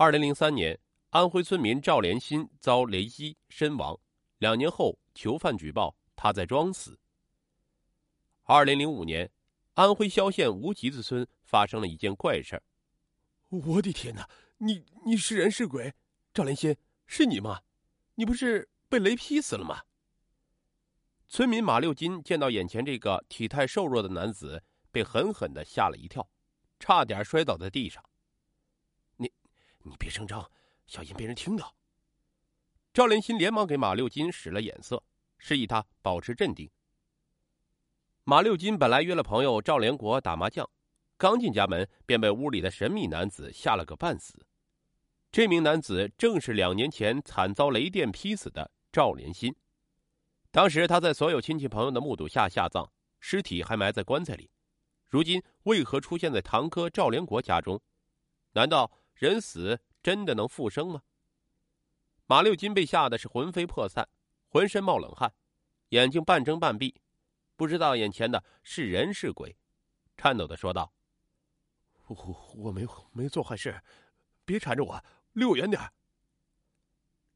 二零零三年，安徽村民赵连新遭雷击身亡，两年后囚犯举报他在装死。二零零五年，安徽萧县无集子村发生了一件怪事我的天哪！你你是人是鬼？赵连新，是你吗？你不是被雷劈死了吗？村民马六金见到眼前这个体态瘦弱的男子，被狠狠的吓了一跳，差点摔倒在地上。你别声张，小心被人听到。赵连新连忙给马六金使了眼色，示意他保持镇定。马六金本来约了朋友赵连国打麻将，刚进家门便被屋里的神秘男子吓了个半死。这名男子正是两年前惨遭雷电劈死的赵连新。当时他在所有亲戚朋友的目睹下下葬，尸体还埋在棺材里。如今为何出现在堂哥赵连国家中？难道？人死真的能复生吗？马六金被吓得是魂飞魄散，浑身冒冷汗，眼睛半睁半闭，不知道眼前的是人是鬼，颤抖的说道：“我我没没做坏事，别缠着我，离我远点。”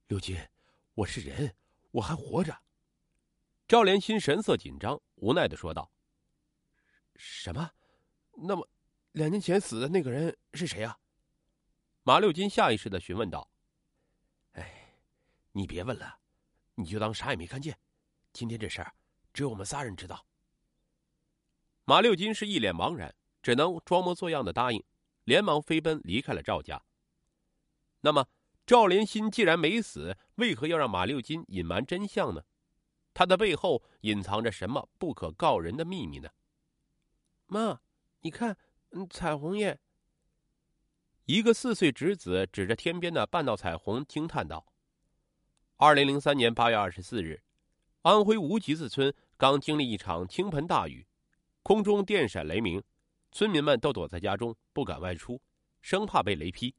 六金，我是人，我还活着。赵连心神色紧张，无奈的说道：“什么？那么，两年前死的那个人是谁呀？”马六金下意识的询问道：“哎，你别问了，你就当啥也没看见。今天这事儿，只有我们仨人知道。”马六金是一脸茫然，只能装模作样的答应，连忙飞奔离开了赵家。那么，赵连新既然没死，为何要让马六金隐瞒真相呢？他的背后隐藏着什么不可告人的秘密呢？妈，你看，彩虹耶！一个四岁侄子指着天边的半道彩虹惊叹道：“二零零三年八月二十四日，安徽无极子村刚经历一场倾盆大雨，空中电闪雷鸣，村民们都躲在家中不敢外出，生怕被雷劈。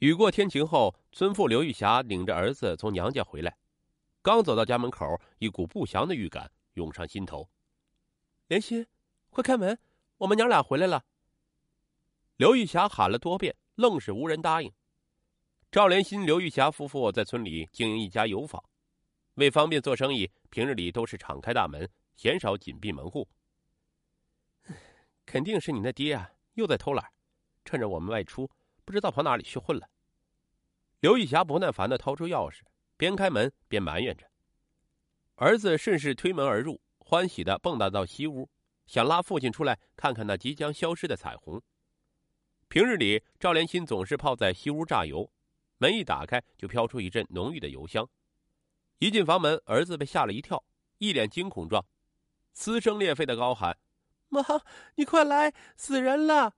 雨过天晴后，村妇刘玉霞领着儿子从娘家回来，刚走到家门口，一股不祥的预感涌上心头。莲心，快开门，我们娘俩回来了。”刘玉霞喊了多遍，愣是无人答应。赵连新、刘玉霞夫妇在村里经营一家油坊，为方便做生意，平日里都是敞开大门，鲜少紧闭门户。肯定是你那爹啊，又在偷懒，趁着我们外出，不知道跑哪里去混了。刘玉霞不耐烦的掏出钥匙，边开门边埋怨着。儿子顺势推门而入，欢喜的蹦跶到西屋，想拉父亲出来看看那即将消失的彩虹。平日里，赵连新总是泡在西屋榨油，门一打开就飘出一阵浓郁的油香。一进房门，儿子被吓了一跳，一脸惊恐状，撕声裂肺的高喊：“妈，你快来，死人了！”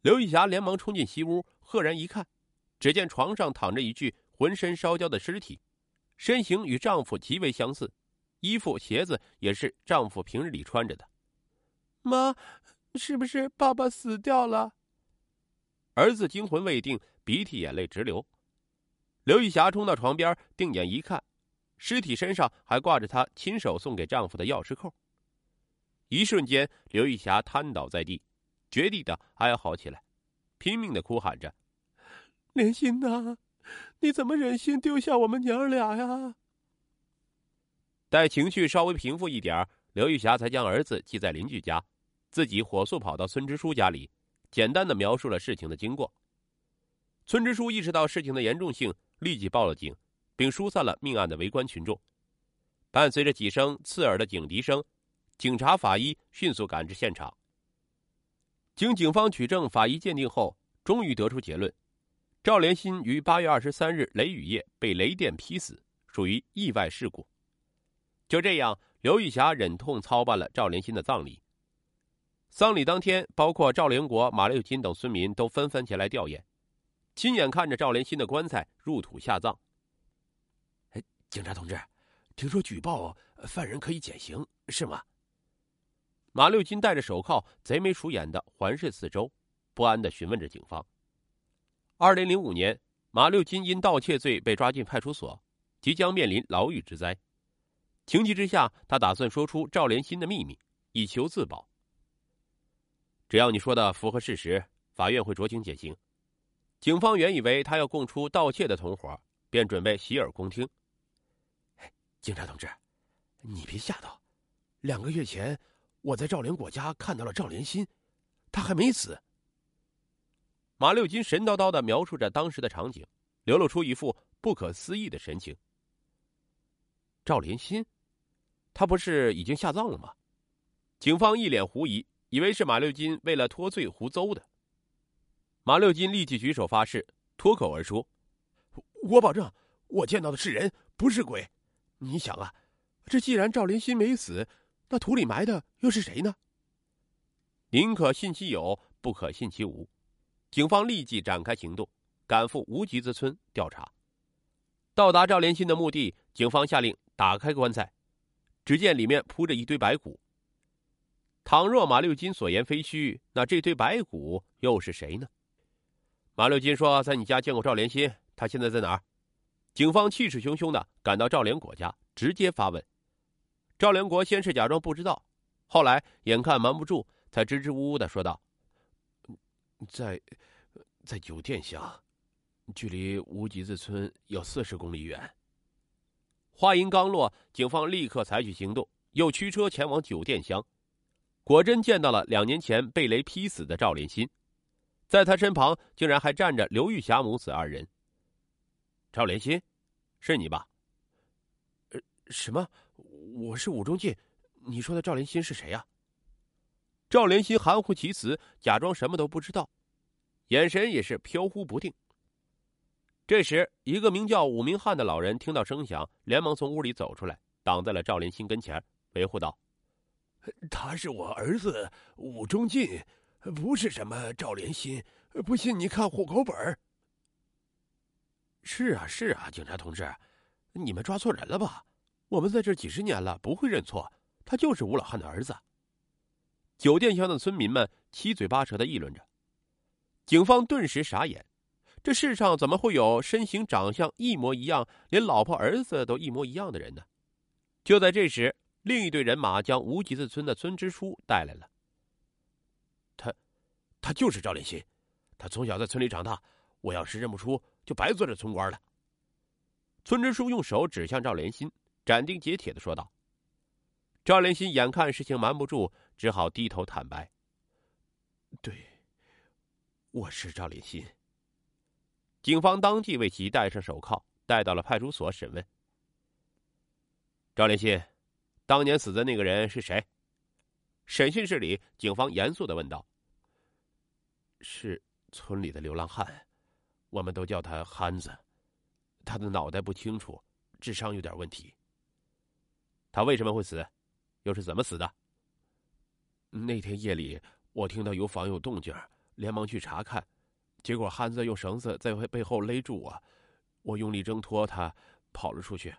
刘玉霞连忙冲进西屋，赫然一看，只见床上躺着一具浑身烧焦的尸体，身形与丈夫极为相似，衣服鞋子也是丈夫平日里穿着的。妈。是不是爸爸死掉了？儿子惊魂未定，鼻涕眼泪直流。刘玉霞冲到床边，定眼一看，尸体身上还挂着她亲手送给丈夫的钥匙扣。一瞬间，刘玉霞瘫倒在地，绝地的哀嚎起来，拼命的哭喊着：“莲心呐，你怎么忍心丢下我们娘俩呀？”待情绪稍微平复一点，刘玉霞才将儿子寄在邻居家。自己火速跑到村支书家里，简单的描述了事情的经过。村支书意识到事情的严重性，立即报了警，并疏散了命案的围观群众。伴随着几声刺耳的警笛声，警察、法医迅速赶至现场。经警方取证、法医鉴定后，终于得出结论：赵连新于八月二十三日雷雨夜被雷电劈死，属于意外事故。就这样，刘玉霞忍痛操办了赵连新的葬礼。丧礼当天，包括赵连国、马六金等村民都纷纷前来吊唁，亲眼看着赵连新的棺材入土下葬。哎，警察同志，听说举报犯人可以减刑，是吗？马六金戴着手铐，贼眉鼠眼的环视四周，不安的询问着警方。二零零五年，马六金因盗窃罪被抓进派出所，即将面临牢狱之灾。情急之下，他打算说出赵连新的秘密，以求自保。只要你说的符合事实，法院会酌情减刑。警方原以为他要供出盗窃的同伙，便准备洗耳恭听。警察同志，你别吓到。两个月前，我在赵连国家看到了赵连新，他还没死。马六金神叨叨的描述着当时的场景，流露出一副不可思议的神情。赵连新，他不是已经下葬了吗？警方一脸狐疑，以为是马六金为了脱罪胡诌的。马六金立即举手发誓，脱口而出：“我保证，我见到的是人，不是鬼。你想啊，这既然赵连新没死，那土里埋的又是谁呢？”宁可信其有，不可信其无。警方立即展开行动，赶赴无极子村调查。到达赵连新的墓地，警方下令打开棺材，只见里面铺着一堆白骨。倘若马六金所言非虚，那这堆白骨又是谁呢？马六金说：“在你家见过赵连新，他现在在哪儿？”警方气势汹汹的赶到赵连国家，直接发问。赵连国先是假装不知道，后来眼看瞒不住，才支支吾吾的说道：“在，在酒店乡，距离无极子村有四十公里远。”话音刚落，警方立刻采取行动，又驱车前往酒店乡，果真见到了两年前被雷劈死的赵连新。在他身旁，竟然还站着刘玉霞母子二人。赵连新，是你吧？呃，什么？我是武中进。你说的赵连新是谁呀？赵连新含糊其辞，假装什么都不知道，眼神也是飘忽不定。这时，一个名叫武明汉的老人听到声响，连忙从屋里走出来，挡在了赵连新跟前，维护道：“他是我儿子武中进。”不是什么赵连新，不信你看户口本是啊是啊，警察同志，你们抓错人了吧？我们在这几十年了，不会认错，他就是吴老汉的儿子。酒店乡的村民们七嘴八舌的议论着，警方顿时傻眼：这世上怎么会有身形长相一模一样，连老婆儿子都一模一样的人呢？就在这时，另一队人马将无极子村的村支书带来了。他他就是赵连新，他从小在村里长大，我要是认不出，就白做这村官了。村支书用手指向赵连新，斩钉截铁的说道。赵连新眼看事情瞒不住，只好低头坦白：“对，我是赵连新。”警方当即为其戴上手铐，带到了派出所审问。赵连新，当年死的那个人是谁？审讯室里，警方严肃的问道。是村里的流浪汉，我们都叫他憨子。他的脑袋不清楚，智商有点问题。他为什么会死？又是怎么死的？那天夜里，我听到有房有动静，连忙去查看，结果憨子用绳子在背后勒住我，我用力挣脱他，跑了出去。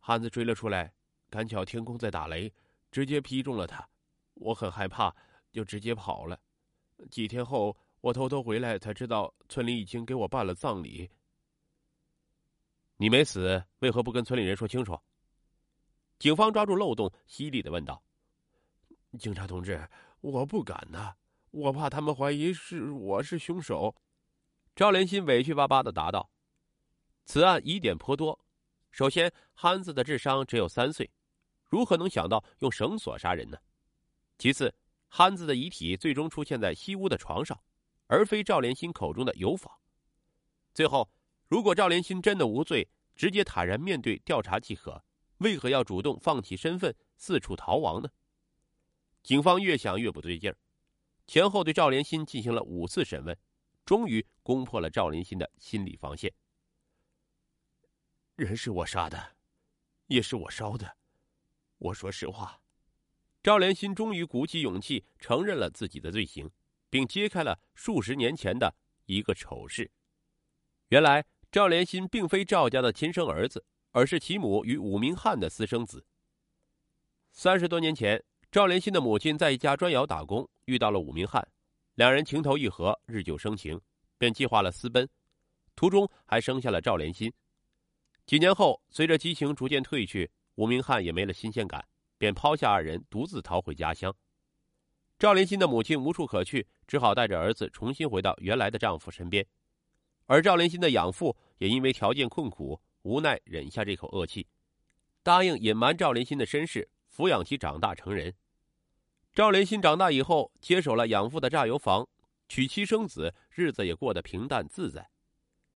憨子追了出来，赶巧天空在打雷，直接劈中了他。我很害怕，就直接跑了。几天后。我偷偷回来才知道，村里已经给我办了葬礼。你没死，为何不跟村里人说清楚？警方抓住漏洞，犀利的问道：“警察同志，我不敢呐，我怕他们怀疑是我是凶手。”赵连新委屈巴巴的答道：“此案疑点颇多，首先，憨子的智商只有三岁，如何能想到用绳索杀人呢？其次，憨子的遗体最终出现在西屋的床上。”而非赵连新口中的有访。最后，如果赵连新真的无罪，直接坦然面对调查即可，为何要主动放弃身份四处逃亡呢？警方越想越不对劲儿，前后对赵连新进行了五次审问，终于攻破了赵连新的心理防线。人是我杀的，也是我烧的，我说实话。赵连新终于鼓起勇气承认了自己的罪行。并揭开了数十年前的一个丑事。原来赵连新并非赵家的亲生儿子，而是其母与武明汉的私生子。三十多年前，赵连新的母亲在一家砖窑打工，遇到了武明汉，两人情投意合，日久生情，便计划了私奔，途中还生下了赵连新。几年后，随着激情逐渐褪去，吴明汉也没了新鲜感，便抛下二人，独自逃回家乡。赵连新的母亲无处可去，只好带着儿子重新回到原来的丈夫身边。而赵连新的养父也因为条件困苦，无奈忍下这口恶气，答应隐瞒赵连新的身世，抚养其长大成人。赵连新长大以后，接手了养父的榨油房，娶妻生子，日子也过得平淡自在。